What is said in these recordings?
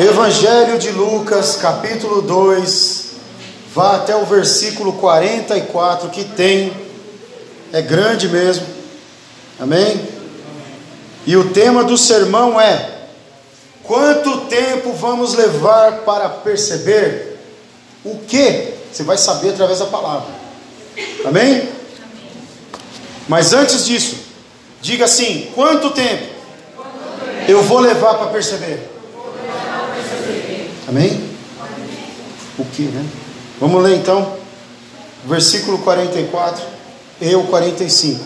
Evangelho de Lucas, capítulo 2, vá até o versículo 44, que tem, é grande mesmo, amém? E o tema do sermão é: Quanto tempo vamos levar para perceber o que? Você vai saber através da palavra, amém? Mas antes disso, diga assim: Quanto tempo eu vou levar para perceber? Amém? O que, né? Vamos ler então, versículo 44 e o 45.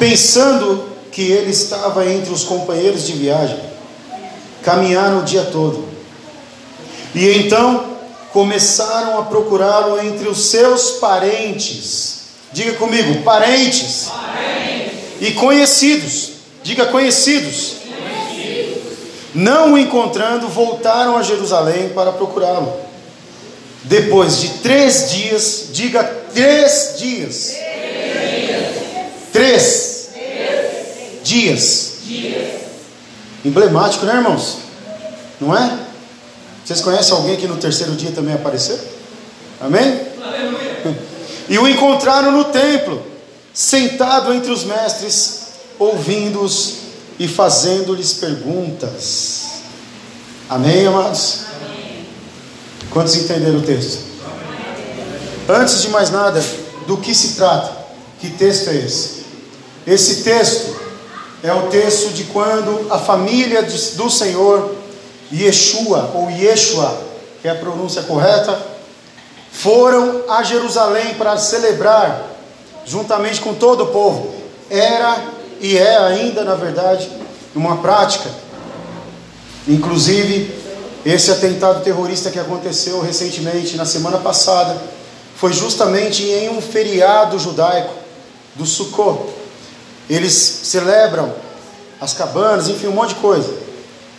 Pensando que ele estava entre os companheiros de viagem, caminharam o dia todo. E então começaram a procurá-lo entre os seus parentes. Diga comigo, parentes. parentes. E conhecidos. Diga conhecidos não o encontrando, voltaram a Jerusalém para procurá-lo. Depois de três dias, diga três dias. Três, três. Dias. dias. Emblemático, né, irmãos? Não é? Vocês conhecem alguém que no terceiro dia também apareceu? Amém? Aleluia. E o encontraram no templo, sentado entre os mestres, ouvindo-os e fazendo-lhes perguntas. Amém, amados? Amém. Quantos entenderam o texto? Amém. Antes de mais nada, do que se trata? Que texto é esse? Esse texto é o texto de quando a família do Senhor, Yeshua ou Yeshua, que é a pronúncia correta, foram a Jerusalém para celebrar, juntamente com todo o povo. Era e é ainda, na verdade, uma prática. Inclusive, esse atentado terrorista que aconteceu recentemente, na semana passada, foi justamente em um feriado judaico do Sukkot. Eles celebram as cabanas, enfim, um monte de coisa.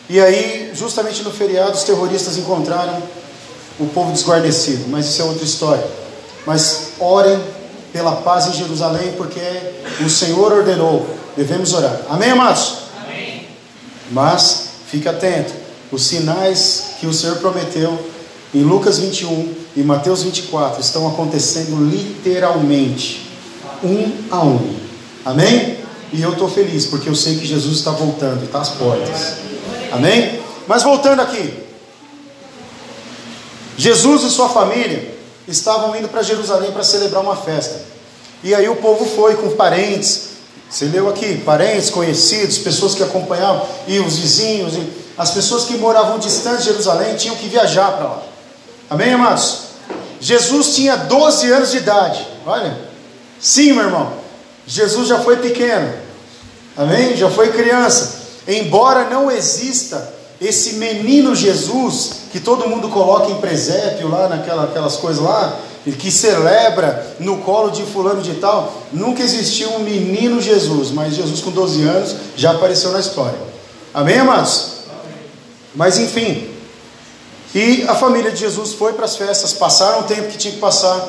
E aí, justamente no feriado, os terroristas encontraram o povo desguarnecido, mas isso é outra história. Mas orem pela paz em Jerusalém, porque o Senhor ordenou devemos orar. Amém, amados? Amém. Mas fique atento, os sinais que o Senhor prometeu em Lucas 21 e Mateus 24 estão acontecendo literalmente, um a um. Amém? E eu estou feliz porque eu sei que Jesus está voltando, está às portas. Amém? Mas voltando aqui, Jesus e sua família estavam indo para Jerusalém para celebrar uma festa. E aí o povo foi com parentes, você leu aqui, parentes, conhecidos, pessoas que acompanhavam, e os vizinhos, e as pessoas que moravam distante de Jerusalém tinham que viajar para lá. Amém, amados? Jesus tinha 12 anos de idade. Olha, sim, meu irmão. Jesus já foi pequeno. Amém? Já foi criança. Embora não exista esse menino Jesus que todo mundo coloca em presépio lá naquela aquelas coisas lá, que celebra no colo de fulano de tal, nunca existiu um menino Jesus, mas Jesus com 12 anos já apareceu na história. Amém, amados? Mas enfim, e a família de Jesus foi para as festas, passaram o tempo que tinha que passar,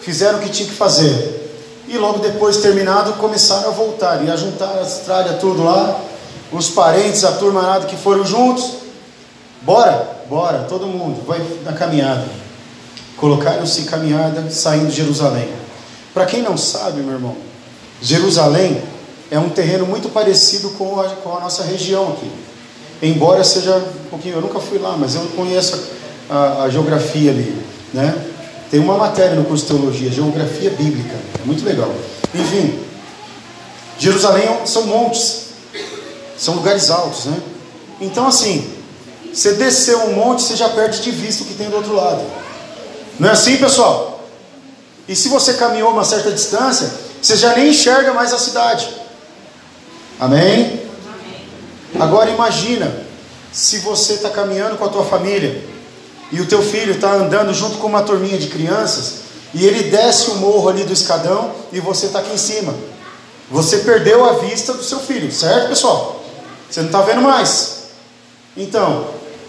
fizeram o que tinha que fazer. E logo depois, terminado, começaram a voltar e a juntar as tralhas tudo lá, os parentes, a turma que foram juntos. Bora, bora, todo mundo, vai na caminhada. Colocaram-se caminhada saindo de Jerusalém. Para quem não sabe, meu irmão, Jerusalém é um terreno muito parecido com a, com a nossa região aqui. Embora seja um pouquinho, eu nunca fui lá, mas eu conheço a, a geografia ali, né? Tem uma matéria no curso de teologia, geografia bíblica, é muito legal. Enfim, Jerusalém é são montes, são lugares altos, né? Então assim, você descer um monte, você já perde de vista o que tem do outro lado. Não é assim, pessoal? E se você caminhou uma certa distância, você já nem enxerga mais a cidade. Amém? Agora imagina se você está caminhando com a tua família e o teu filho está andando junto com uma turminha de crianças e ele desce o morro ali do escadão e você está aqui em cima. Você perdeu a vista do seu filho, certo, pessoal? Você não está vendo mais. Então,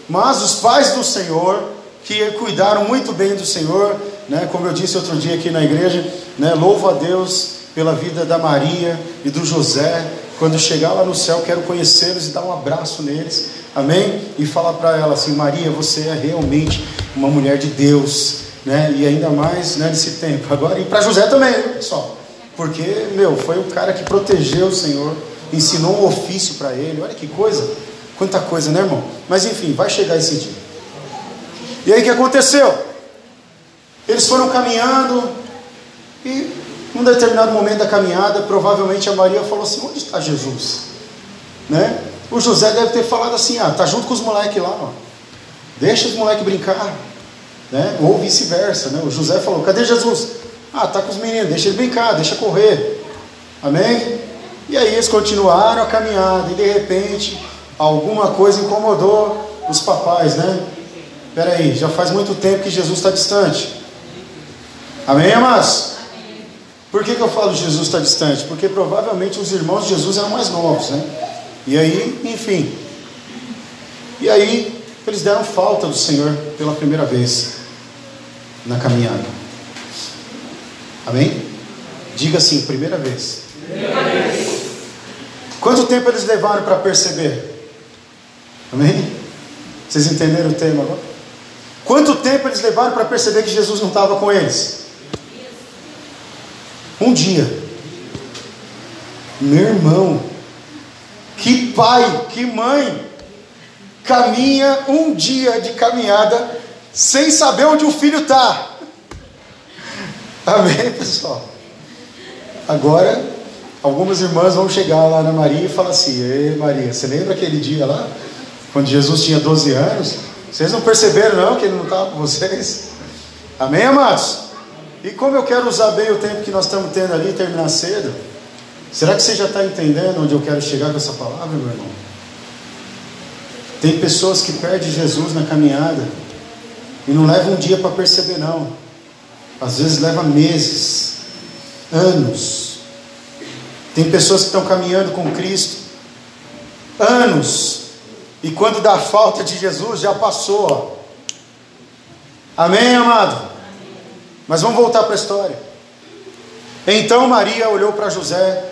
mas os pais do Senhor que cuidaram muito bem do Senhor, né? como eu disse outro dia aqui na igreja, né? louvo a Deus pela vida da Maria e do José, Quando chegar lá no céu, quero conhecê-los e dar um abraço neles. Amém? E falar para ela assim: Maria, você é realmente uma mulher de Deus. Né? E ainda mais né, nesse tempo. Agora, e para José também, pessoal. Porque, meu, foi o cara que protegeu o Senhor, ensinou um ofício para ele. Olha que coisa. Quanta coisa, né, irmão? Mas enfim, vai chegar esse dia. E aí o que aconteceu? Eles foram caminhando e num determinado momento da caminhada, provavelmente a Maria falou assim: Onde está Jesus? Né? O José deve ter falado assim: Ah, tá junto com os moleques lá, ó. deixa os moleques brincar. Né? Ou vice-versa. Né? O José falou: Cadê Jesus? Ah, tá com os meninos, deixa ele brincar, deixa correr. Amém? E aí eles continuaram a caminhada e de repente alguma coisa incomodou os papais, né? Espera aí, já faz muito tempo que Jesus está distante. Amém, amados? Por que, que eu falo Jesus está distante? Porque provavelmente os irmãos de Jesus eram mais novos, né? E aí, enfim. E aí, eles deram falta do Senhor pela primeira vez na caminhada. Amém? Diga assim, primeira vez. Primeira vez. Quanto tempo eles levaram para perceber? Amém? Vocês entenderam o tema agora? Quanto tempo eles levaram para perceber que Jesus não estava com eles? Um dia. Meu irmão, que pai, que mãe, caminha um dia de caminhada sem saber onde o filho está. Amém, pessoal? Agora, algumas irmãs vão chegar lá na Maria e falar assim: Ei, Maria, você lembra aquele dia lá? Quando Jesus tinha 12 anos? Vocês não perceberam, não, que ele não estava com vocês? Amém, amados? E como eu quero usar bem o tempo que nós estamos tendo ali e terminar cedo, será que você já está entendendo onde eu quero chegar com essa palavra, meu irmão? Tem pessoas que perdem Jesus na caminhada e não levam um dia para perceber, não. Às vezes leva meses, anos. Tem pessoas que estão caminhando com Cristo, anos, e quando dá falta de Jesus, já passou. Amém, amado? Mas vamos voltar para a história. Então Maria olhou para José: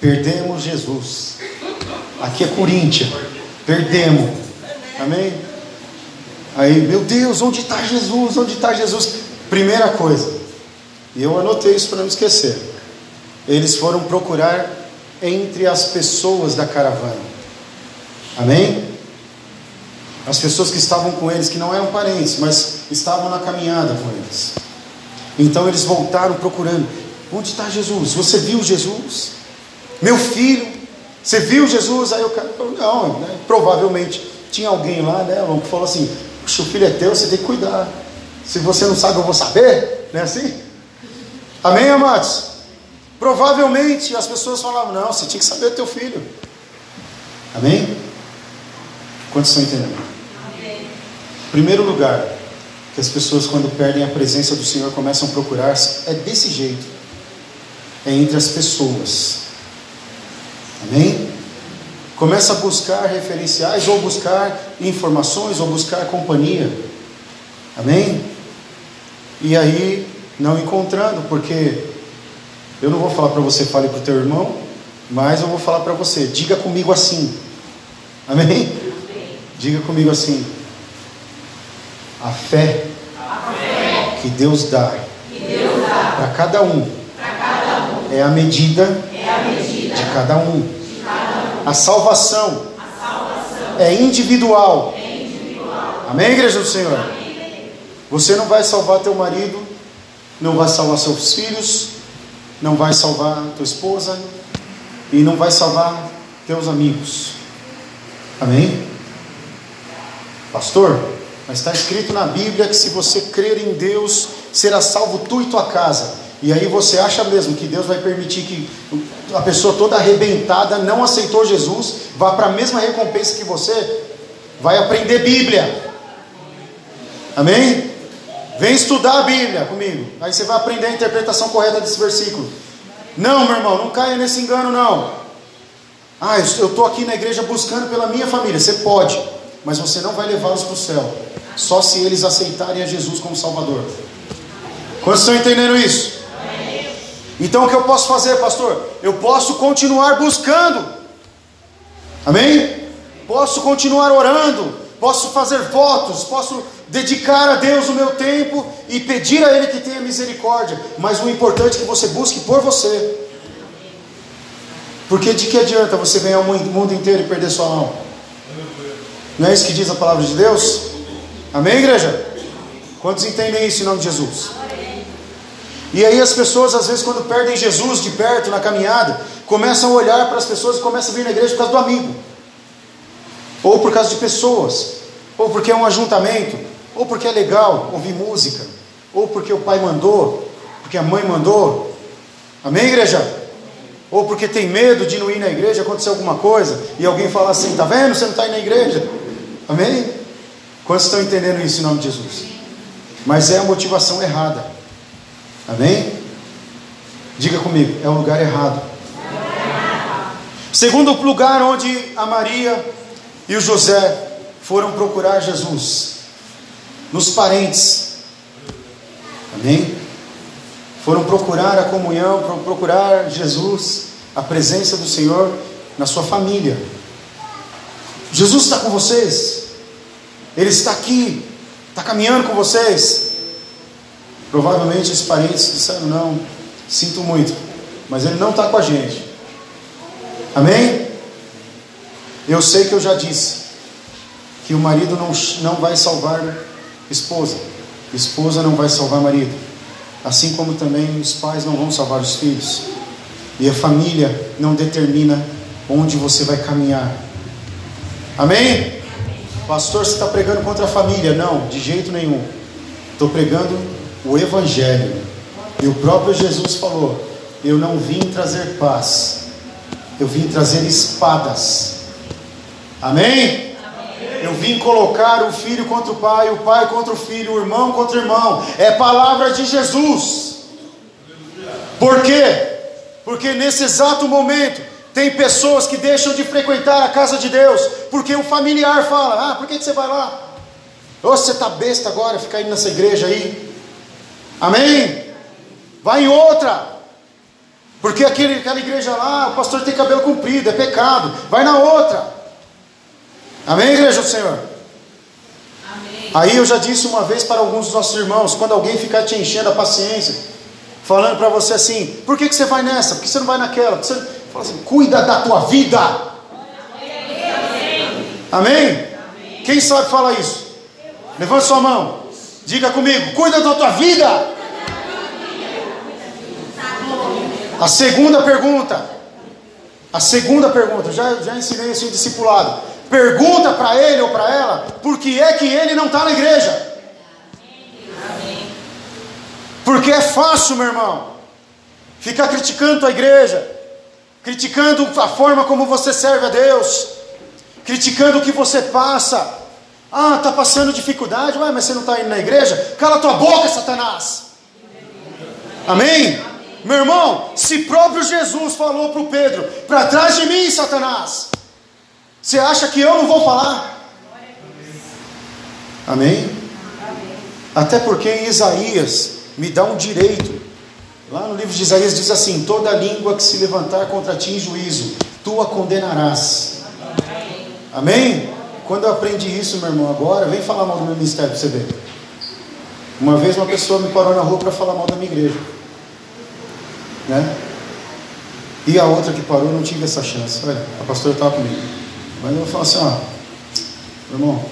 perdemos Jesus. Aqui é Coríntia, perdemos. Amém? Aí, meu Deus, onde está Jesus? Onde está Jesus? Primeira coisa, e eu anotei isso para não esquecer. Eles foram procurar entre as pessoas da caravana. Amém? As pessoas que estavam com eles, que não eram parentes, mas estavam na caminhada com eles. Então eles voltaram procurando: onde está Jesus? Você viu Jesus? Meu filho, você viu Jesus? Aí o cara falou: não, né? provavelmente tinha alguém lá, né, que falou assim: o filho é teu, você tem que cuidar. Se você não sabe, eu vou saber, não é assim? Amém, amados? Provavelmente as pessoas falavam: não, você tinha que saber do teu filho. Amém? Quantos estão entendendo? Amém. Primeiro lugar, que as pessoas, quando perdem a presença do Senhor, começam a procurar, é desse jeito. É entre as pessoas. Amém? Começa a buscar referenciais, ou buscar informações, ou buscar companhia. Amém? E aí, não encontrando, porque eu não vou falar para você, fale para o teu irmão, mas eu vou falar para você, diga comigo assim. Amém? Amém? Diga comigo assim. A fé, que Deus dá, dá para cada, um, cada um é a medida, é a medida de, cada um. de cada um. A salvação, a salvação é, individual. é individual. Amém, igreja do Senhor? Amém. Você não vai salvar teu marido, não vai salvar seus filhos, não vai salvar tua esposa e não vai salvar teus amigos. Amém? Pastor, mas está escrito na Bíblia que se você crer em Deus, será salvo tu e tua casa. E aí você acha mesmo que Deus vai permitir que a pessoa toda arrebentada, não aceitou Jesus, vá para a mesma recompensa que você? Vai aprender Bíblia. Amém? Vem estudar a Bíblia comigo. Aí você vai aprender a interpretação correta desse versículo. Não, meu irmão, não caia nesse engano, não. Ah, eu estou aqui na igreja buscando pela minha família. Você pode, mas você não vai levá-los para o céu. Só se eles aceitarem a Jesus como Salvador. Quantos estão entendendo isso? Então o que eu posso fazer, pastor? Eu posso continuar buscando Amém? Posso continuar orando, posso fazer votos, posso dedicar a Deus o meu tempo e pedir a Ele que tenha misericórdia, mas o importante é que você busque por você. Porque de que adianta você ganhar o mundo inteiro e perder sua alma? Não é isso que diz a palavra de Deus? Amém, igreja? Quantos entendem isso em nome de Jesus? E aí as pessoas, às vezes, quando perdem Jesus de perto na caminhada, começam a olhar para as pessoas e começam a vir na igreja por causa do amigo, ou por causa de pessoas, ou porque é um ajuntamento, ou porque é legal ouvir música, ou porque o pai mandou, porque a mãe mandou. Amém, igreja? Ou porque tem medo de não ir na igreja, acontecer alguma coisa, e alguém fala assim: está vendo? Você não está indo na igreja. Amém? Quantos estão entendendo isso em nome de Jesus? Mas é a motivação errada. Amém? Diga comigo, é o lugar errado. Segundo lugar onde a Maria e o José foram procurar Jesus, nos parentes. Amém? foram procurar a comunhão, foram procurar Jesus, a presença do Senhor na sua família. Jesus está com vocês, Ele está aqui, está caminhando com vocês. Provavelmente os parentes disseram: Não, sinto muito, mas Ele não está com a gente. Amém? Eu sei que eu já disse que o marido não, não vai salvar esposa, esposa não vai salvar marido assim como também os pais não vão salvar os filhos, e a família não determina onde você vai caminhar. Amém? Pastor, você está pregando contra a família? Não, de jeito nenhum. Estou pregando o Evangelho. E o próprio Jesus falou: Eu não vim trazer paz, eu vim trazer espadas. Amém? Eu vim colocar o filho contra o pai, o pai contra o filho, o irmão contra o irmão. É palavra de Jesus. Por quê? Porque nesse exato momento tem pessoas que deixam de frequentar a casa de Deus, porque o familiar fala: Ah, por que, você vai lá? Ou você está besta agora, fica indo nessa igreja aí. Amém? Vai em outra. Porque aquele, aquela igreja lá, o pastor tem cabelo comprido, é pecado. Vai na outra. Amém, igreja do Senhor? Amém. Aí eu já disse uma vez para alguns dos nossos irmãos: quando alguém ficar te enchendo a paciência, falando para você assim, por que, que você vai nessa? Por que você não vai naquela? Você... Fala assim, cuida da tua vida. Amém? Amém? Quem sabe falar isso? Levante sua mão. Diga comigo, cuida da tua vida. A segunda pergunta. A segunda pergunta, já, já ensinei isso em discipulado. Pergunta para ele ou para ela por que é que ele não está na igreja. Porque é fácil, meu irmão, ficar criticando a igreja, criticando a forma como você serve a Deus, criticando o que você passa. Ah, está passando dificuldade, Ué, mas você não está indo na igreja? Cala tua boca, Satanás. Amém? Meu irmão, se próprio Jesus falou para o Pedro: para trás de mim, Satanás. Você acha que eu não vou falar? Amém? Até porque em Isaías me dá um direito. Lá no livro de Isaías diz assim: toda língua que se levantar contra ti em juízo, tu a condenarás. Amém? Quando eu aprendi isso, meu irmão, agora, vem falar mal do meu ministério para você ver. Uma vez uma pessoa me parou na rua para falar mal da minha igreja. Né? E a outra que parou não tive essa chance. Olha, a pastora estava comigo. Mas eu falar assim, ó, irmão,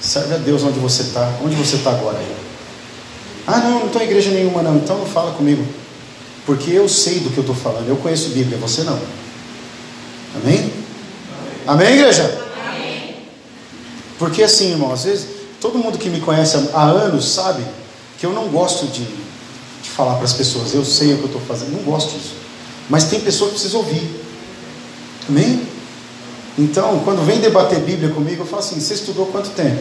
serve a Deus onde você está. Onde você está agora? Ah, não, não estou em igreja nenhuma, não. Então não fala comigo. Porque eu sei do que eu estou falando. Eu conheço Bíblia, você não. Amém? Amém, igreja? Amém. Porque assim, irmão, às vezes, todo mundo que me conhece há anos sabe que eu não gosto de, de falar para as pessoas. Eu sei o que eu estou fazendo. Não gosto disso. Mas tem pessoas que precisam ouvir. Amém? Então, quando vem debater Bíblia comigo, eu falo assim: você estudou quanto tempo?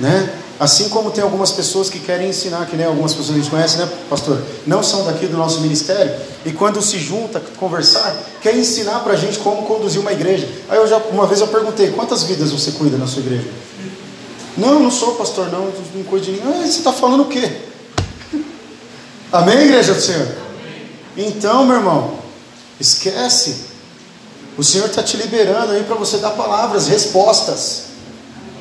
Né? Assim como tem algumas pessoas que querem ensinar, que nem algumas pessoas que a gente conhece, né, pastor? Não são daqui do nosso ministério, e quando se junta, conversar, quer ensinar para a gente como conduzir uma igreja. Aí eu já, uma vez eu perguntei: quantas vidas você cuida na sua igreja? Não, não sou pastor, não, não cuido de ninguém. Ah, você está falando o quê? Amém, igreja do Senhor? Então, meu irmão, esquece O Senhor está te liberando aí para você dar palavras, respostas.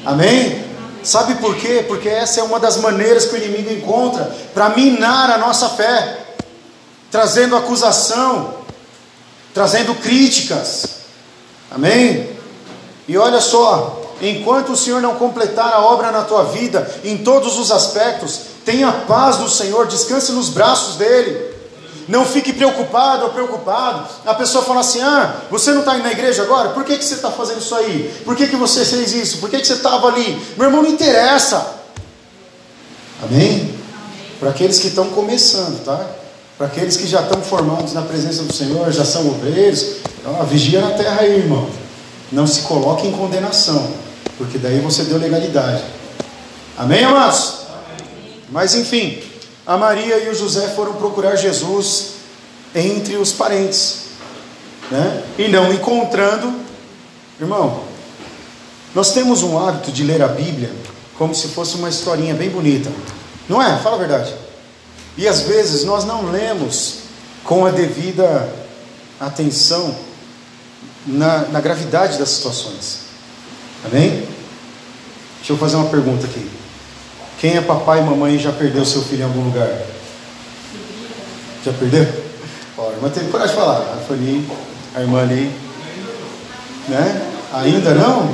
Amém? Sabe por quê? Porque essa é uma das maneiras que o inimigo encontra para minar a nossa fé, trazendo acusação, trazendo críticas. Amém? E olha só, enquanto o Senhor não completar a obra na tua vida, em todos os aspectos, tenha paz do Senhor, descanse nos braços dEle. Não fique preocupado ou preocupado. A pessoa fala assim: Ah, você não está indo na igreja agora? Por que, que você está fazendo isso aí? Por que, que você fez isso? Por que, que você estava ali? Meu irmão, não interessa. Amém? Para aqueles que estão começando, tá? Para aqueles que já estão formados na presença do Senhor, já são obreiros, então, vigia na terra aí, irmão. Não se coloque em condenação, porque daí você deu legalidade. Amém, amados? Mas enfim, a Maria e o José foram procurar Jesus entre os parentes, né? E não encontrando, irmão. Nós temos um hábito de ler a Bíblia como se fosse uma historinha bem bonita, não é? Fala a verdade. E às vezes nós não lemos com a devida atenção na, na gravidade das situações. Amém? Deixa eu fazer uma pergunta aqui. Quem é papai e mamãe e já perdeu seu filho em algum lugar? Já perdeu? Ó, a irmã teve coragem de falar. A Fanny, a irmã ali. Né? Ainda não?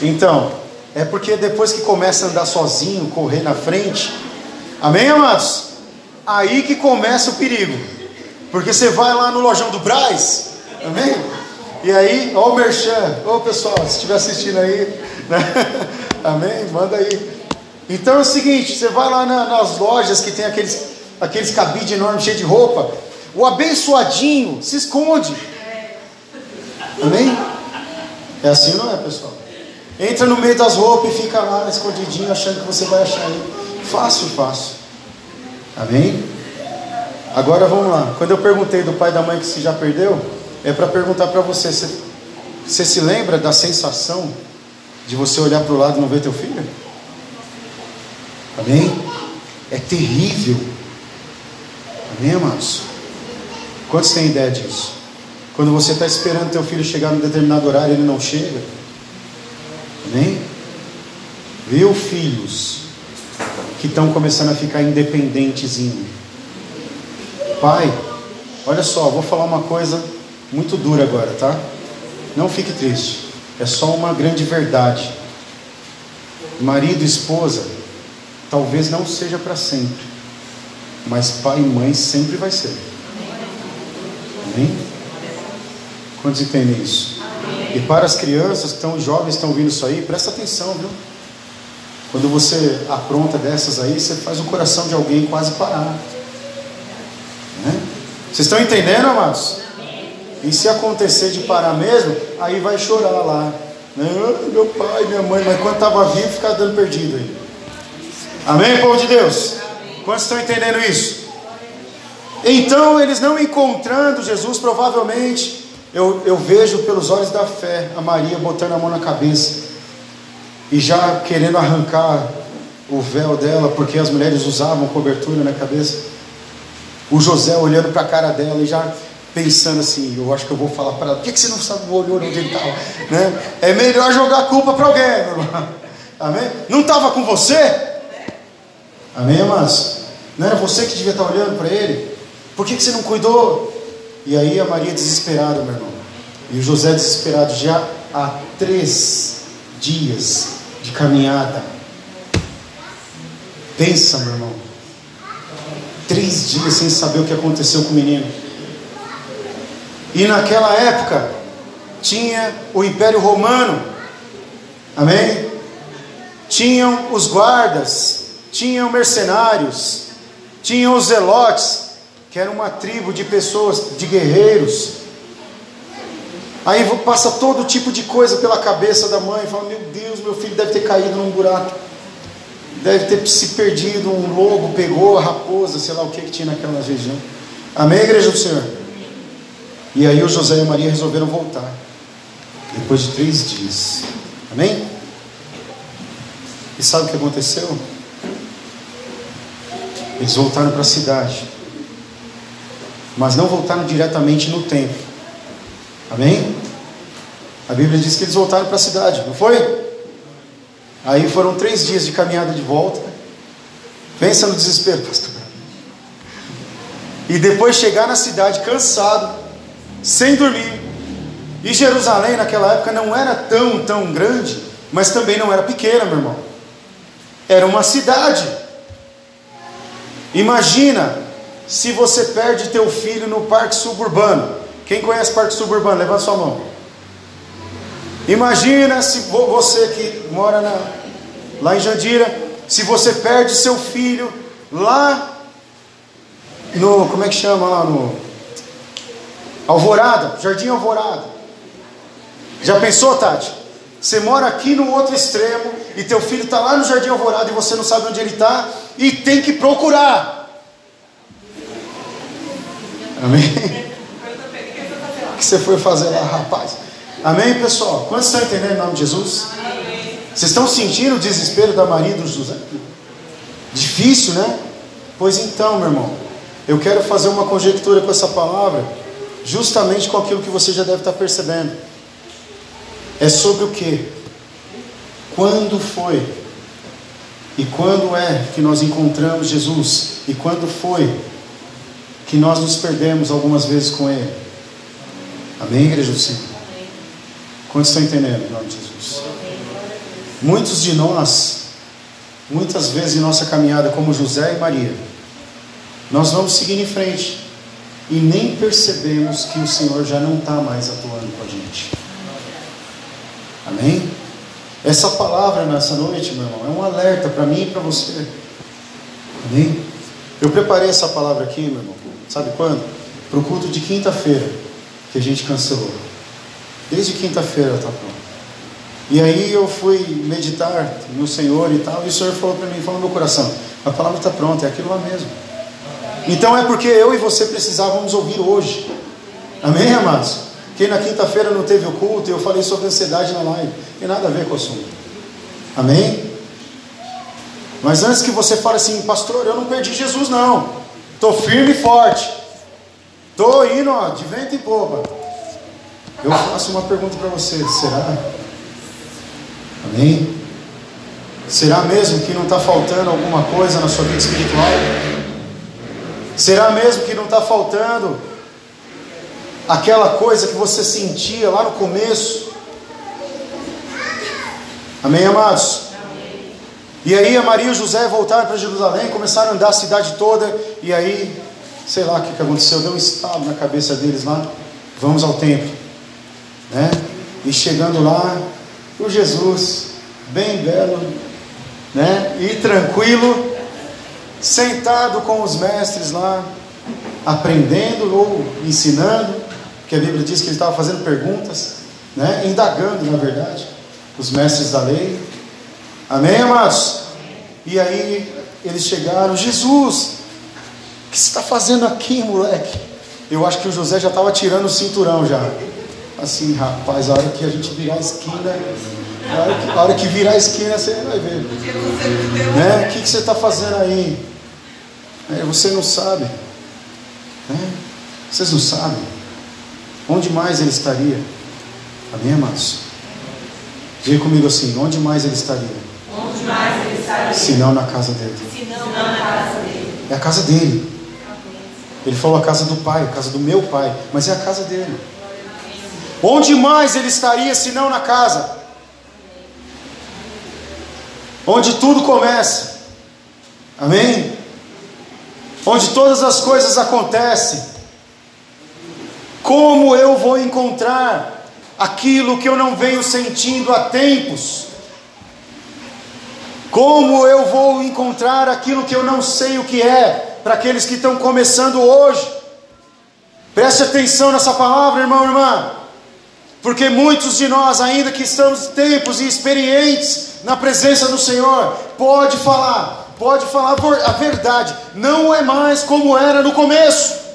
Então, é porque depois que começa a andar sozinho, correr na frente, amém, amados? Aí que começa o perigo. Porque você vai lá no lojão do Braz, amém? E aí, ó o Merchan, ô pessoal, se estiver assistindo aí, né? amém? Manda aí. Então é o seguinte: você vai lá na, nas lojas que tem aqueles, aqueles cabides enormes cheios de roupa, o abençoadinho se esconde. Amém? É assim não é, pessoal? Entra no meio das roupas e fica lá escondidinho, achando que você vai achar ele. Fácil, fácil. Amém? Agora vamos lá. Quando eu perguntei do pai e da mãe que se já perdeu, é para perguntar para você: você, você se lembra da sensação de você olhar para o lado e não ver teu filho? Amém? É terrível. Amém, amados? Quantos têm ideia disso? Quando você está esperando teu filho chegar num determinado horário, ele não chega. Amém? Viu filhos que estão começando a ficar independentezinho. Pai, olha só, vou falar uma coisa muito dura agora, tá? Não fique triste. É só uma grande verdade. Marido e esposa Talvez não seja para sempre, mas pai e mãe sempre vai ser. Amém? Quantos entendem isso? E para as crianças que estão jovens, estão ouvindo isso aí, presta atenção, viu? Quando você apronta dessas aí, você faz o coração de alguém quase parar. Né? Vocês estão entendendo, amados? E se acontecer de parar mesmo, aí vai chorar lá. Né? Meu pai, minha mãe, mas quando estava vivo, ficava dando perdido aí. Amém, povo de Deus? Quantos estão entendendo isso? Então, eles não encontrando Jesus, provavelmente, eu, eu vejo pelos olhos da fé a Maria botando a mão na cabeça e já querendo arrancar o véu dela, porque as mulheres usavam cobertura na cabeça. O José olhando para a cara dela e já pensando assim: eu acho que eu vou falar para ela, por que, que você não sabe olhou onde ele estava? Né? É melhor jogar a culpa para alguém, irmão. Amém? Não estava com você? Amém, amados? Não era você que devia estar olhando para ele? Por que, que você não cuidou? E aí a Maria desesperada, meu irmão. E o José desesperado, já há três dias de caminhada. Pensa, meu irmão. Três dias sem saber o que aconteceu com o menino. E naquela época tinha o Império Romano. Amém? Tinham os guardas tinham mercenários, tinham os zelotes, que era uma tribo de pessoas, de guerreiros. Aí passa todo tipo de coisa pela cabeça da mãe, fala: Meu Deus, meu filho deve ter caído num buraco, deve ter se perdido, um lobo pegou a raposa, sei lá o que, que tinha naquela região. Amém, igreja do Senhor? E aí o José e a Maria resolveram voltar, depois de três dias. Amém? E sabe o que aconteceu? Eles voltaram para a cidade, mas não voltaram diretamente no templo. Amém? A Bíblia diz que eles voltaram para a cidade, não foi? Aí foram três dias de caminhada de volta. Pensa no desespero, pastor. E depois chegar na cidade cansado, sem dormir. E Jerusalém naquela época não era tão, tão grande, mas também não era pequena, meu irmão. Era uma cidade. Imagina se você perde teu filho no parque suburbano. Quem conhece parque suburbano? Levanta sua mão. Imagina se você que mora na, lá em Jandira, se você perde seu filho lá no, como é que chama lá no Alvorada, Jardim Alvorada. Já pensou, Tati? Você mora aqui no outro extremo e teu filho está lá no Jardim Alvorada e você não sabe onde ele está e tem que procurar. Amém? O que você foi fazer lá, rapaz? Amém, pessoal? Quantos estão entendendo em nome de Jesus? Vocês estão sentindo o desespero da Maria e do José? Difícil, né? Pois então, meu irmão, eu quero fazer uma conjectura com essa palavra, justamente com aquilo que você já deve estar percebendo. É sobre o que? Quando foi? E quando é que nós encontramos Jesus? E quando foi que nós nos perdemos algumas vezes com Ele? Amém, igreja do Senhor? Quantos estão entendendo em nome de Jesus? Muitos de nós, muitas vezes em nossa caminhada, como José e Maria, nós vamos seguindo em frente e nem percebemos que o Senhor já não está mais atuando com a gente. Amém? Essa palavra nessa noite, meu irmão, é um alerta para mim e para você. Amém? Eu preparei essa palavra aqui, meu irmão, sabe quando? Para o culto de quinta-feira, que a gente cancelou. Desde quinta-feira está pronto. E aí eu fui meditar no Senhor e tal, e o Senhor falou para mim, falou no meu coração, a palavra está pronta, é aquilo lá mesmo. Então é porque eu e você precisávamos ouvir hoje. Amém, amados? Quem na quinta-feira não teve o culto, eu falei sobre ansiedade na live. Tem nada a ver com o assunto. Amém? Mas antes que você fale assim, pastor, eu não perdi Jesus, não. Estou firme e forte. Estou indo ó, de vento em popa. Eu faço uma pergunta para você: será? Amém? Será mesmo que não está faltando alguma coisa na sua vida espiritual? Será mesmo que não está faltando aquela coisa que você sentia lá no começo? Amém, amados? E aí a Maria e o José voltaram para Jerusalém, começaram a andar a cidade toda, e aí, sei lá o que, que aconteceu, deu um estalo na cabeça deles lá, vamos ao templo. Né? E chegando lá, o Jesus, bem belo, né? E tranquilo, sentado com os mestres lá, aprendendo ou ensinando, que a Bíblia diz que ele estava fazendo perguntas, né? Indagando, na verdade, os mestres da lei. Amém, amados? E aí eles chegaram, Jesus, o que você está fazendo aqui, moleque? Eu acho que o José já estava tirando o cinturão já. Assim, rapaz, a hora que a gente virar a esquina, a hora que, a hora que virar a esquina você vai ver. Né? O que, você está fazendo aí? É, você não sabe. Né? Vocês não sabem. Onde mais ele estaria? Amém, amados? Diga comigo assim: onde mais ele estaria? Onde mais ele estaria? Se não na casa dele. Se não na casa dele. É a casa dele. Ele falou a casa do pai, a casa do meu pai, mas é a casa dele. Onde mais ele estaria se não na casa? Onde tudo começa. Amém? Onde todas as coisas acontecem. Como eu vou encontrar aquilo que eu não venho sentindo há tempos? Como eu vou encontrar aquilo que eu não sei o que é para aqueles que estão começando hoje? Preste atenção nessa palavra, irmão, irmã. Porque muitos de nós, ainda que estamos tempos e experientes na presença do Senhor, pode falar, pode falar a verdade, não é mais como era no começo.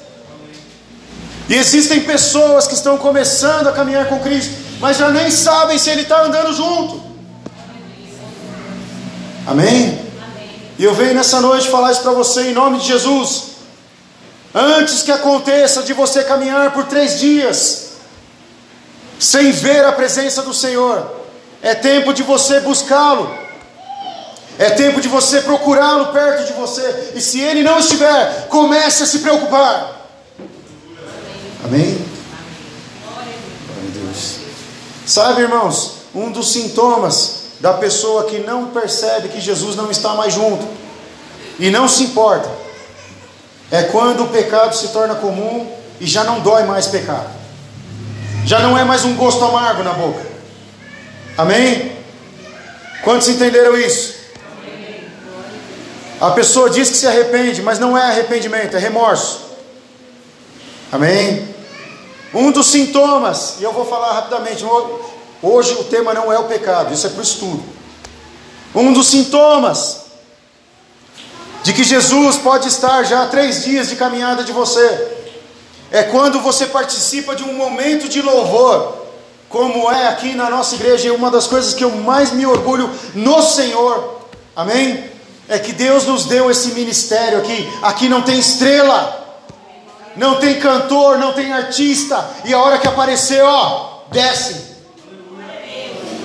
E existem pessoas que estão começando a caminhar com Cristo, mas já nem sabem se Ele está andando junto. Amém? E eu venho nessa noite falar isso para você em nome de Jesus. Antes que aconteça de você caminhar por três dias, sem ver a presença do Senhor. É tempo de você buscá-lo. É tempo de você procurá-lo perto de você. E se ele não estiver, comece a se preocupar. Amém? Glória a Deus. Sabe, irmãos, um dos sintomas da pessoa que não percebe que Jesus não está mais junto e não se importa é quando o pecado se torna comum e já não dói mais pecado. Já não é mais um gosto amargo na boca. Amém? Quantos entenderam isso? A pessoa diz que se arrepende, mas não é arrependimento, é remorso. Amém? Um dos sintomas, e eu vou falar rapidamente, hoje o tema não é o pecado, isso é para o estudo. Um dos sintomas de que Jesus pode estar já há três dias de caminhada de você, é quando você participa de um momento de louvor, como é aqui na nossa igreja, e uma das coisas que eu mais me orgulho no Senhor, amém? É que Deus nos deu esse ministério aqui, aqui não tem estrela, não tem cantor, não tem artista, e a hora que aparecer, ó, desce,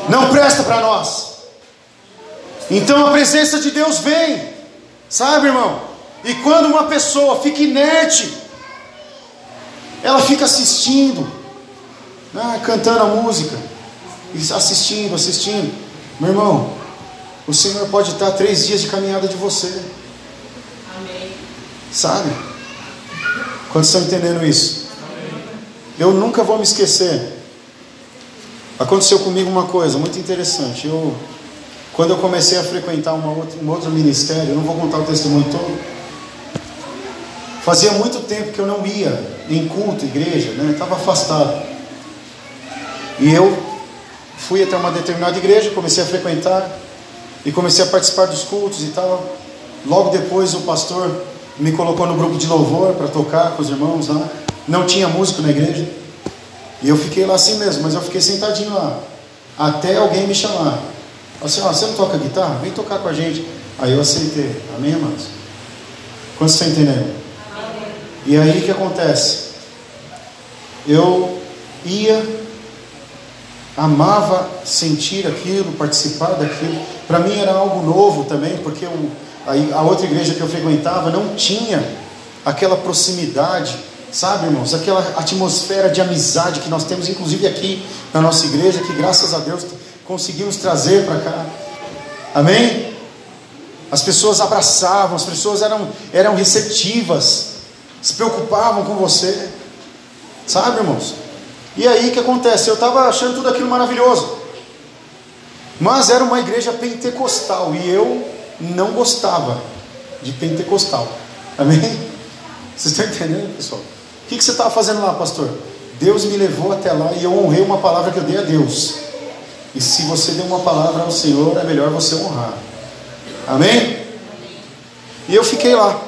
não presta para nós. Então a presença de Deus vem, sabe, irmão? E quando uma pessoa fica inerte, ela fica assistindo, né, cantando a música, assistindo, assistindo. Meu irmão, o Senhor pode estar três dias de caminhada de você. Amém. Sabe? Quantos estão entendendo isso? Eu nunca vou me esquecer. Aconteceu comigo uma coisa muito interessante. Eu, quando eu comecei a frequentar outra, um outro ministério, eu não vou contar o testemunho todo. Fazia muito tempo que eu não ia em culto, igreja, né? Estava afastado. E eu fui até uma determinada igreja, comecei a frequentar e comecei a participar dos cultos e tal. Logo depois o pastor me colocou no grupo de louvor para tocar com os irmãos lá. Não tinha músico na igreja. E eu fiquei lá assim mesmo, mas eu fiquei sentadinho lá. Até alguém me chamar. Assim, ó, você não toca guitarra? Vem tocar com a gente. Aí eu aceitei. Amém, irmãos? Quantos estão entendendo? E aí o que acontece? Eu ia, amava sentir aquilo, participar daquilo. Para mim era algo novo também, porque eu, a, a outra igreja que eu frequentava não tinha aquela proximidade, sabe, irmãos? Aquela atmosfera de amizade que nós temos, inclusive aqui na nossa igreja, que graças a Deus conseguimos trazer para cá. Amém? As pessoas abraçavam, as pessoas eram, eram receptivas se preocupavam com você, sabe, irmãos? E aí o que acontece? Eu estava achando tudo aquilo maravilhoso, mas era uma igreja pentecostal e eu não gostava de pentecostal, amém? Vocês estão entendendo, pessoal? O que, você estava fazendo lá, pastor? Deus me levou até lá e eu honrei uma palavra que eu dei a Deus. E se você deu uma palavra ao Senhor, é melhor você honrar. Amém? E eu fiquei lá.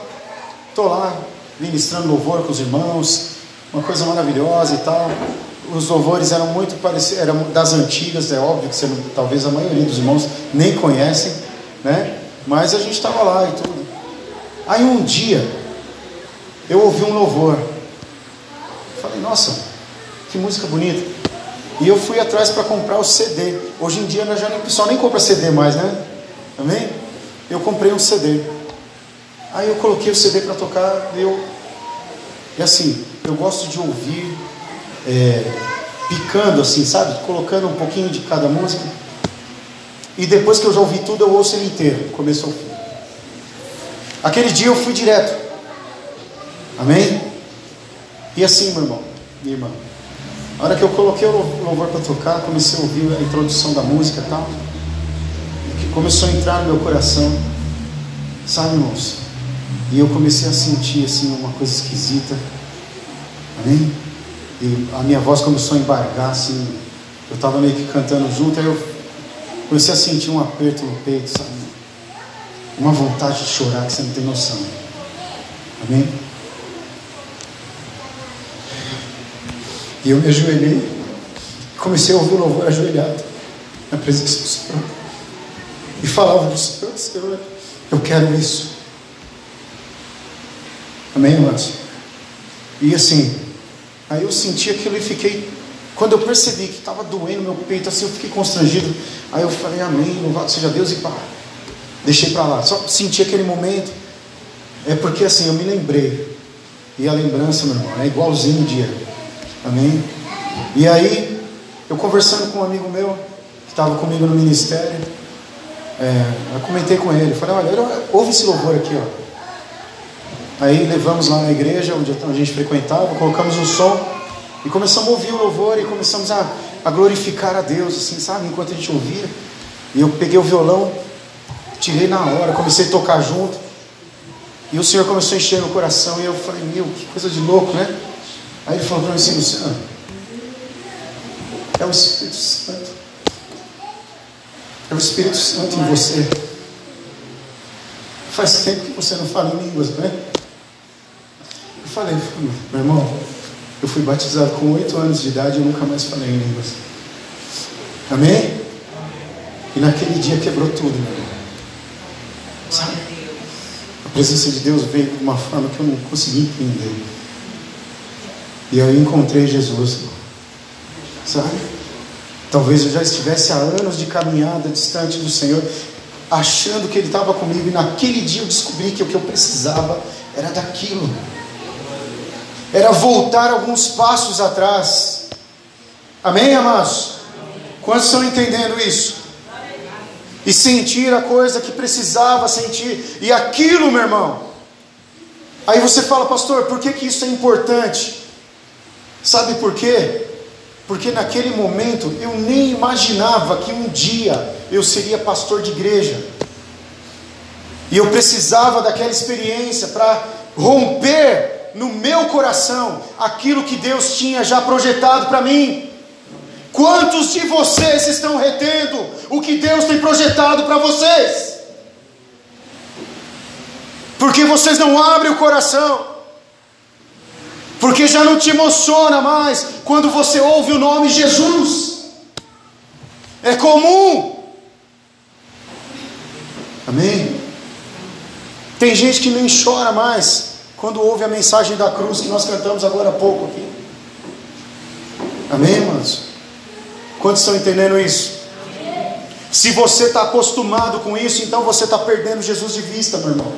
Estou lá, ministrando louvor com os irmãos, uma coisa maravilhosa e tal. Os louvores eram muito parecidos, eram das antigas, é óbvio que você talvez a maioria dos irmãos nem conhecem, né? Mas a gente estava lá e tudo. Aí um dia eu ouvi um louvor. Falei, nossa, que música bonita. E eu fui atrás para comprar o CD. Hoje em dia já nem, o pessoal nem compra CD mais, né? Amém? Eu comprei um CD. Aí eu coloquei o CD para tocar, eu. E assim, eu gosto de ouvir é, picando assim, sabe? Colocando um pouquinho de cada música. E depois que eu já ouvi tudo, eu ouço ele inteiro, começo ao fim. Aquele dia eu fui direto. Amém? E assim, meu irmão, minha irmã. A hora que eu coloquei o louvor para tocar, comecei a ouvir a introdução da música e tal. Que começou a entrar no meu coração. Sabe, irmãos? E eu comecei a sentir assim uma coisa esquisita. Amém? E a minha voz começou a embargar assim. Eu estava meio que cantando junto, aí eu comecei a sentir um aperto no peito, sabe? Uma vontade de chorar que você não tem noção. Amém? E eu me ajoelhei, comecei a ouvir o louvor ajoelhado na presença do Senhor. E falava do Senhor, Senhor, eu quero isso. Amém, irmãos? E assim, aí eu senti aquilo e fiquei Quando eu percebi que estava doendo meu peito, assim eu fiquei constrangido. Aí eu falei, Amém, louvado seja Deus, e pá, deixei para lá. Só senti aquele momento. É porque assim eu me lembrei. E a lembrança, meu irmão, é igualzinho o dia. Amém? E aí, eu conversando com um amigo meu, que estava comigo no ministério, é, eu comentei com ele, falei, olha, ouve esse louvor aqui, ó. Aí levamos lá na igreja onde a gente frequentava, colocamos um som e começamos a ouvir o louvor e começamos a, a glorificar a Deus, assim, sabe? Enquanto a gente ouvia. E eu peguei o violão, tirei na hora, comecei a tocar junto. E o Senhor começou a encher meu coração. E eu falei, meu, que coisa de louco, né? Aí ele falou para mim assim, Luciano, é o Espírito Santo. É o Espírito Santo em você. Faz tempo que você não fala em línguas, né? Eu falei, meu irmão, eu fui batizado com oito anos de idade e nunca mais falei em línguas. Amém? E naquele dia quebrou tudo, meu irmão. Sabe? A presença de Deus veio de uma forma que eu não consegui entender. E eu encontrei Jesus. Sabe? Talvez eu já estivesse há anos de caminhada distante do Senhor, achando que Ele estava comigo, e naquele dia eu descobri que o que eu precisava era daquilo era voltar alguns passos atrás. Amém, amados? Quantos estão entendendo isso? E sentir a coisa que precisava sentir, e aquilo, meu irmão. Aí você fala, pastor, por que, que isso é importante? Sabe por quê? Porque naquele momento eu nem imaginava que um dia eu seria pastor de igreja. E eu precisava daquela experiência para romper no meu coração aquilo que Deus tinha já projetado para mim. Quantos de vocês estão retendo o que Deus tem projetado para vocês? Porque vocês não abrem o coração, porque já não te emociona mais quando você ouve o nome Jesus. É comum. Amém? Tem gente que nem chora mais quando ouve a mensagem da cruz que nós cantamos agora há pouco aqui. Amém, irmãos? Quantos estão entendendo isso? Se você está acostumado com isso, então você está perdendo Jesus de vista, meu irmão.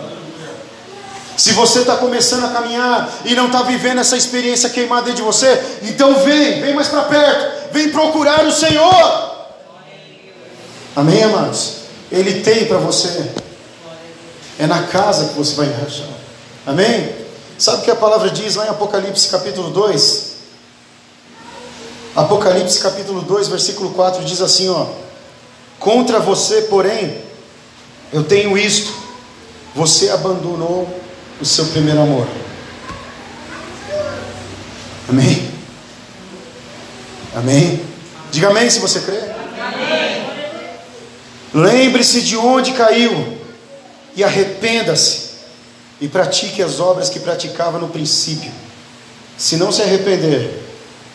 Se você está começando a caminhar e não está vivendo essa experiência queimada dentro de você, então vem, vem mais para perto, vem procurar o Senhor. Amém, amados? Ele tem para você. É na casa que você vai enrajar. Amém? Sabe o que a palavra diz lá em Apocalipse capítulo 2? Apocalipse capítulo 2, versículo 4 diz assim: ó, Contra você, porém, eu tenho isto: você abandonou o seu primeiro amor. Amém? Amém? Diga amém se você crê. Lembre-se de onde caiu e arrependa-se e pratique as obras que praticava no princípio. Se não se arrepender,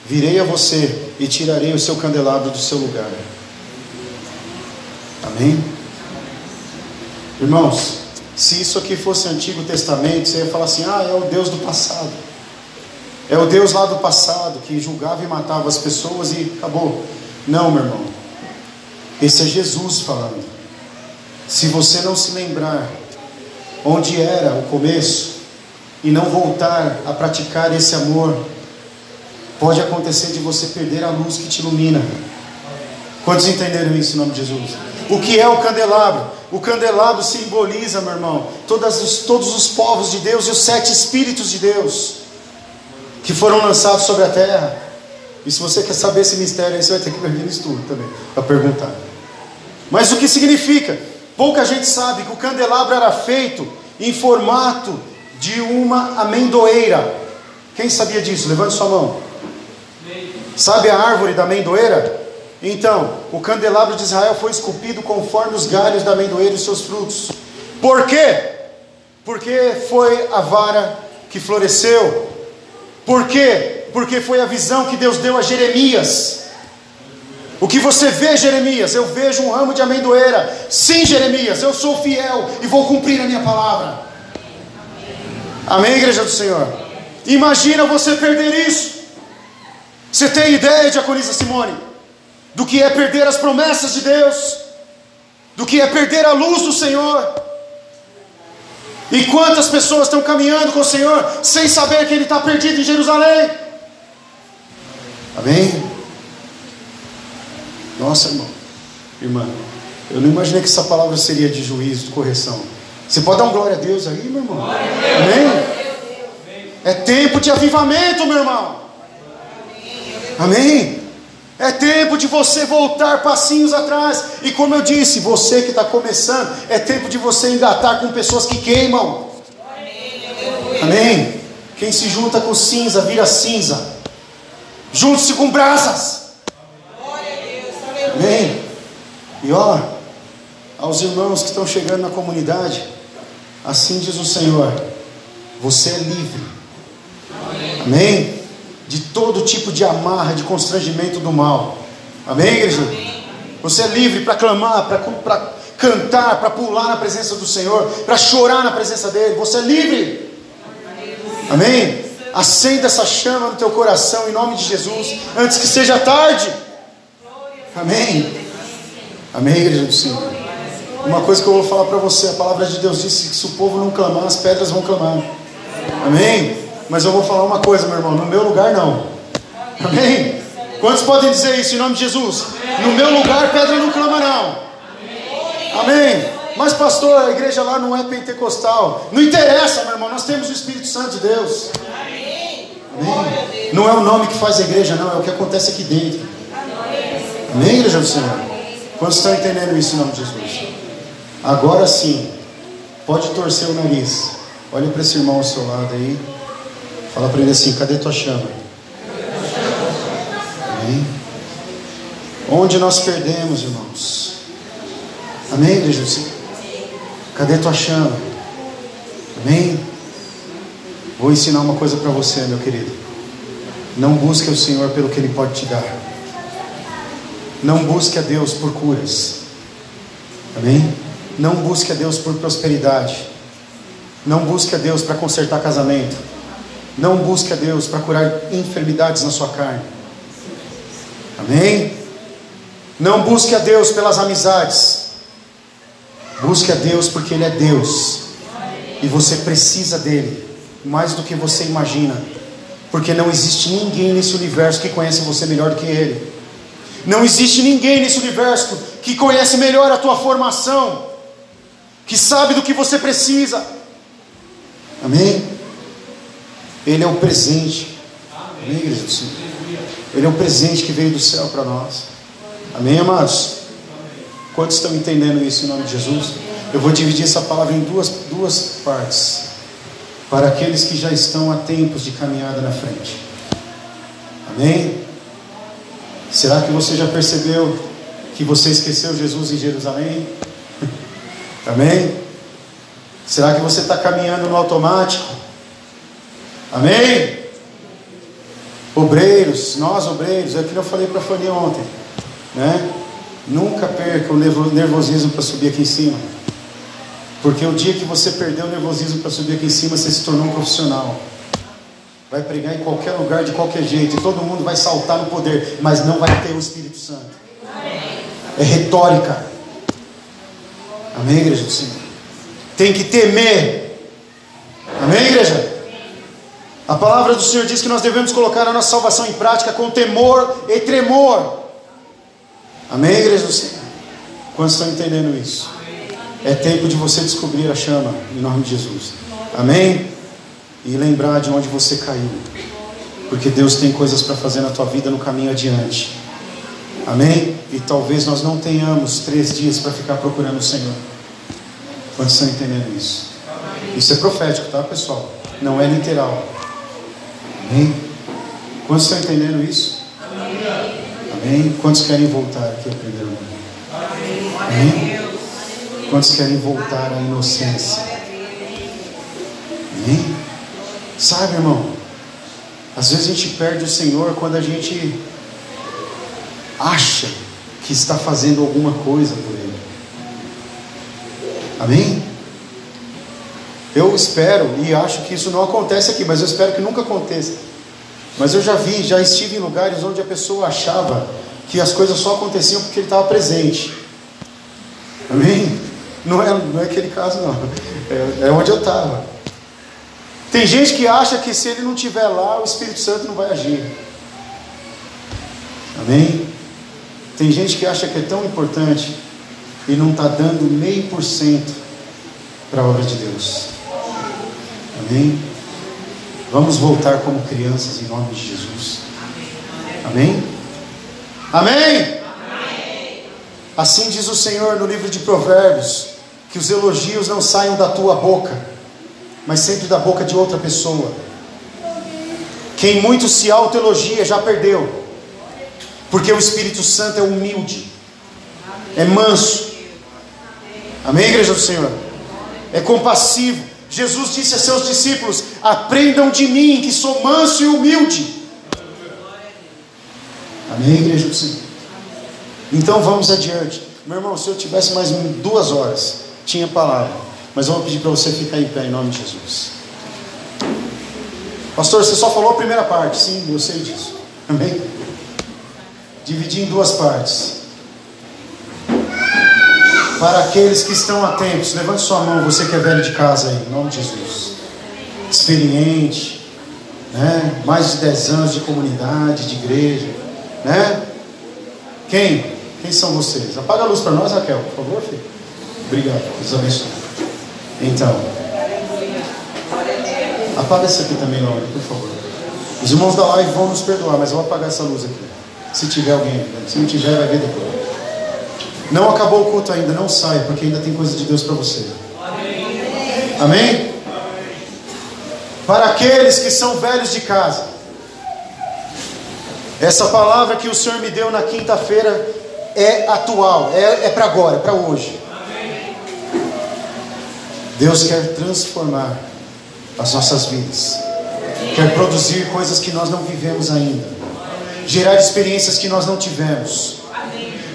virei a você e tirarei o seu candelabro do seu lugar. Amém? Irmãos, se isso aqui fosse Antigo Testamento, você ia falar assim: ah, é o Deus do passado. É o Deus lá do passado que julgava e matava as pessoas e acabou. Não, meu irmão. Esse é Jesus falando. Se você não se lembrar onde era o começo e não voltar a praticar esse amor, pode acontecer de você perder a luz que te ilumina. Quantos entenderam isso em nome de Jesus? O que é o candelabro? O candelabro simboliza, meu irmão, todos os, todos os povos de Deus e os sete espíritos de Deus que foram lançados sobre a terra. E se você quer saber esse mistério, aí você vai ter que vir no estudo também para perguntar. Mas o que significa? Pouca gente sabe que o candelabro era feito em formato de uma amendoeira. Quem sabia disso? Levante sua mão. Sabe a árvore da amendoeira? Então, o candelabro de Israel foi esculpido conforme os galhos da amendoeira e seus frutos. Por quê? Porque foi a vara que floresceu. Por quê? Porque foi a visão que Deus deu a Jeremias. O que você vê, Jeremias? Eu vejo um ramo de amendoeira. Sim, Jeremias, eu sou fiel e vou cumprir a minha palavra. Amém, igreja do Senhor? Imagina você perder isso. Você tem ideia, diaconisa Simone, do que é perder as promessas de Deus? Do que é perder a luz do Senhor? E quantas pessoas estão caminhando com o Senhor sem saber que Ele está perdido em Jerusalém? Amém? Nossa, irmão, irmã, eu não imaginei que essa palavra seria de juízo, de correção. Você pode dar um glória a Deus aí, meu irmão? Amém? É tempo de avivamento, meu irmão. Amém? É tempo de você voltar passinhos atrás. E como eu disse, você que está começando, é tempo de você engatar com pessoas que queimam. Amém? Quem se junta com cinza vira cinza. Junte-se com brasas. Amém? E ó, aos irmãos que estão chegando na comunidade, assim diz o Senhor: você é livre Amém? De todo tipo de amarra, de constrangimento do mal. Amém, igreja? Você é livre para clamar, para cantar, para pular na presença do Senhor, para chorar na presença dEle. Você é livre. Amém? Acenda essa chama no teu coração em nome de Jesus, antes que seja tarde. Amém? Amém, igreja do Senhor. Uma coisa que eu vou falar para você: a palavra de Deus disse que se o povo não clamar, as pedras vão clamar. Amém? Mas eu vou falar uma coisa, meu irmão: no meu lugar não. Amém? Quantos podem dizer isso em nome de Jesus? No meu lugar, pedra não clama, não. Amém? Mas, pastor, a igreja lá não é pentecostal. Não interessa, meu irmão, nós temos o Espírito Santo de Deus. Amém? Não é o nome que faz a igreja, não, é o que acontece aqui dentro. Amém, igreja do Senhor? Quantos estão entendendo isso em nome de Jesus? Agora sim, pode torcer o nariz. Olhe para esse irmão ao seu lado aí. Fala para ele assim: cadê tua chama? Amém? Onde nós perdemos, irmãos? Amém, igreja? Cadê tua chama? Amém? Vou ensinar uma coisa para você, meu querido. Não busque o Senhor pelo que Ele pode te dar. Não busque a Deus por curas. Amém? Não busque a Deus por prosperidade. Não busque a Deus para consertar casamento. Não busque a Deus para curar enfermidades na sua carne. Amém? Não busque a Deus pelas amizades. Busque a Deus porque Ele é Deus. E você precisa dele mais do que você imagina. Porque não existe ninguém nesse universo que conhece você melhor do que Ele. Não existe ninguém nesse universo que conhece melhor a tua formação, que sabe do que você precisa. Amém? Ele é o presente. Amém, igreja do Senhor? Ele é o presente que veio do céu para nós. Amém, amados? Quantos estão entendendo isso em nome de Jesus? Eu vou dividir essa palavra em duas, duas partes. Para aqueles que já estão há tempos de caminhada na frente. Amém? Será que você já percebeu que você esqueceu Jesus em Jerusalém? Amém? Será que você está caminhando no automático? Amém? Obreiros, nós obreiros, é aquilo que eu falei para a Fanny ontem, né? Nunca perca o nervosismo para subir aqui em cima. Porque o dia que você perdeu o nervosismo para subir aqui em cima, você se tornou um profissional. Vai pregar em qualquer lugar, de qualquer jeito, e todo mundo vai saltar no poder, mas não vai ter o Espírito Santo. É retórica. Amém, igreja do Senhor? Tem que temer. Amém, igreja? A palavra do Senhor diz que nós devemos colocar a nossa salvação em prática com temor e tremor. Amém, igreja do Senhor? Quantos estão entendendo isso? É tempo de você descobrir a chama, em nome de Jesus. Amém? E lembrar de onde você caiu. Porque Deus tem coisas para fazer na tua vida no caminho adiante. Amém? E talvez nós não tenhamos três dias para ficar procurando o Senhor. Quantos estão entendendo isso? Isso é profético, tá, pessoal? Não é literal. Amém? Quantos estão entendendo isso? Amém? Quantos querem voltar aqui ao primeiro mundo? Amém? Quantos querem voltar à inocência? Amém? Sabe, irmão? Às vezes a gente perde o Senhor quando a gente acha que está fazendo alguma coisa por Ele. Amém? Eu espero e acho que isso não acontece aqui, mas eu espero que nunca aconteça. Mas eu já vi, já estive em lugares onde a pessoa achava que as coisas só aconteciam porque ele estava presente. Amém? Não é, não é aquele caso, não. É, é onde eu estava. Tem gente que acha que se ele não estiver lá, o Espírito Santo não vai agir. Amém? Tem gente que acha que é tão importante e não está dando meio por cento para a obra de Deus. Amém? Vamos voltar como crianças em nome de Jesus. Amém? Amém? Assim diz o Senhor no livro de Provérbios: que os elogios não saiam da tua boca, mas sempre da boca de outra pessoa. Quem muito se autoelogia já perdeu, porque o Espírito Santo é humilde, é manso. Amém, igreja do Senhor? É compassivo. Jesus disse a seus discípulos: Aprendam de mim, que sou manso e humilde. Amém, igreja do Senhor? Então vamos adiante. Meu irmão, se eu tivesse mais duas horas, tinha palavra. Mas vou pedir para você ficar em pé em nome de Jesus. Pastor, você só falou a primeira parte. Sim, eu sei disso. Amém? Dividi em duas partes. Para aqueles que estão atentos, levante sua mão, você que é velho de casa aí, em nome de Jesus. Experiente, né? mais de 10 anos de comunidade, de igreja. Né? Quem? Quem são vocês? Apaga a luz para nós, Raquel, por favor, filho. Obrigado, Deus abençoe. Então, apaga essa aqui também, Laura, por favor. Os irmãos da live vão nos perdoar, mas vou apagar essa luz aqui. Se tiver alguém, se não tiver, vai ver depois. Não acabou o culto ainda, não saia, porque ainda tem coisa de Deus para você. Amém? Amém? Para aqueles que são velhos de casa, essa palavra que o Senhor me deu na quinta-feira é atual, é, é para agora, é para hoje. Deus quer transformar as nossas vidas, quer produzir coisas que nós não vivemos ainda, gerar experiências que nós não tivemos.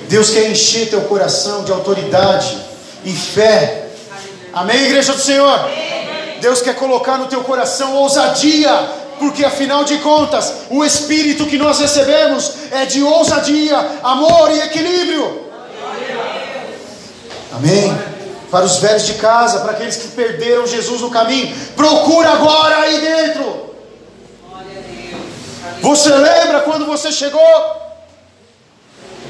Deus quer encher teu coração de autoridade e fé. Amém, igreja do Senhor? Deus quer colocar no teu coração ousadia porque afinal de contas, o espírito que nós recebemos é de ousadia, amor e equilíbrio. Amém. Para os velhos de casa, para aqueles que perderam Jesus no caminho, procura agora aí dentro. Você lembra quando você chegou?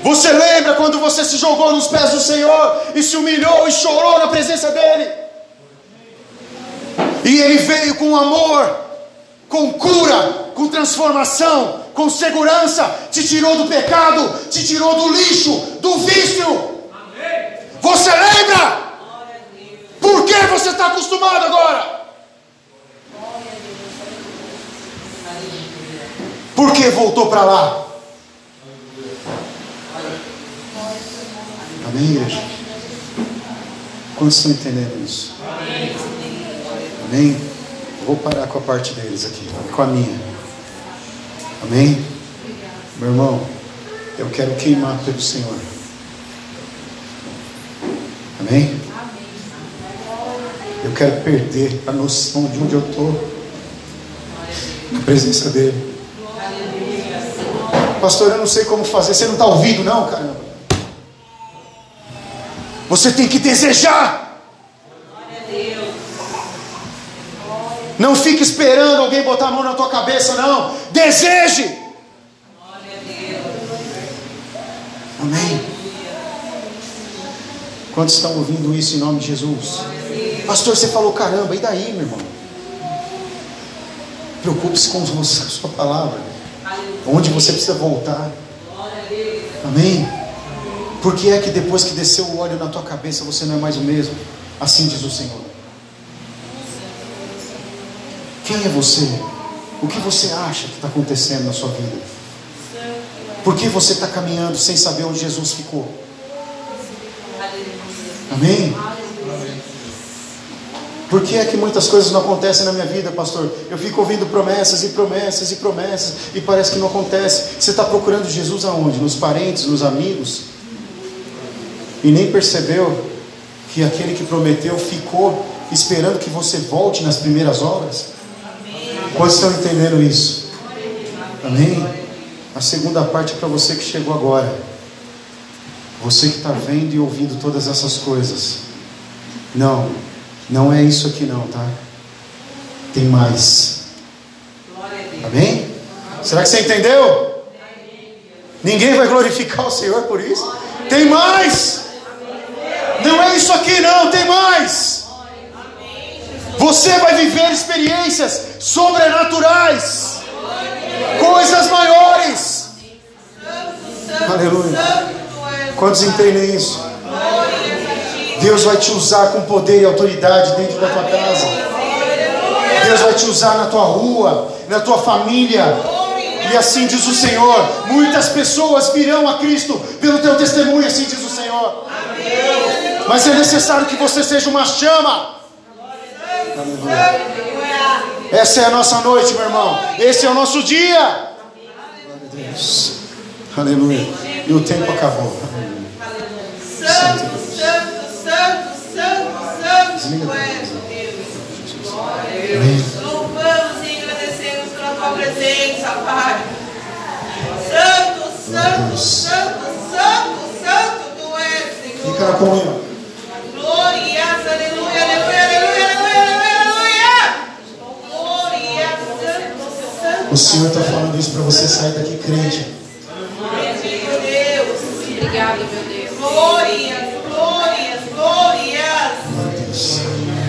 Você lembra quando você se jogou nos pés do Senhor e se humilhou e chorou na presença dEle? E Ele veio com amor, com cura, com transformação, com segurança, te tirou do pecado, te tirou do lixo, do vício. Você lembra? Por que você está acostumado agora? Por que voltou para lá? Amém, igreja? Quantos estão entendendo isso? Amém? Vou parar com a parte deles aqui, com a minha. Amém? Meu irmão, eu quero queimar pelo Senhor. Amém? Eu quero perder a noção de onde eu estou. Na presença dEle. Pastor, eu não sei como fazer. Você não está ouvindo, não, caramba. Você tem que desejar. Não fique esperando alguém botar a mão na tua cabeça, não. Deseje. Amém. Quantos estão ouvindo isso em nome de Jesus? Pastor, você falou caramba, e daí, meu irmão? Preocupe-se com a sua palavra. Onde você precisa voltar. Amém. Por que é que depois que desceu o óleo na tua cabeça você não é mais o mesmo? Assim diz o Senhor. Quem é você? O que você acha que está acontecendo na sua vida? Por que você está caminhando sem saber onde Jesus ficou? Amém? Por que é que muitas coisas não acontecem na minha vida, pastor? Eu fico ouvindo promessas e promessas e promessas e parece que não acontece. Você está procurando Jesus aonde? Nos parentes, nos amigos? E nem percebeu que aquele que prometeu ficou esperando que você volte nas primeiras obras? Quantos estão entendendo isso? Amém? A segunda parte é para você que chegou agora. Você que está vendo e ouvindo todas essas coisas. Não, não é isso aqui não, tá? Tem mais. Amém? Será que você entendeu? Ninguém vai glorificar o Senhor por isso? Tem mais! Não é isso aqui não, tem mais! Você vai viver experiências sobrenaturais, coisas maiores. Aleluia. Quantos entendem isso? Deus vai te usar com poder e autoridade dentro da tua casa. Deus vai te usar na tua rua, na tua família. E assim diz o Senhor: muitas pessoas virão a Cristo pelo teu testemunho, assim diz o Senhor. Mas é necessário que você seja uma chama. Essa é a nossa noite, meu irmão. Esse é o nosso dia. Deus. Aleluia. E o tempo acabou. Santo, santo, santo, santo, santo tu és, Deus. Amém. Louvamos e agradecemos pela tua presença, Pai. Santo, santo, santo, santo, santo tu és, Fica Senhor. na comunhão. Glórias, aleluia, aleluia, aleluia, aleluia, aleluia. Glória, santo, santo. O Senhor está falando isso para você sair daqui crente. Bendito Deus. Obrigado, meu Deus. Glórias,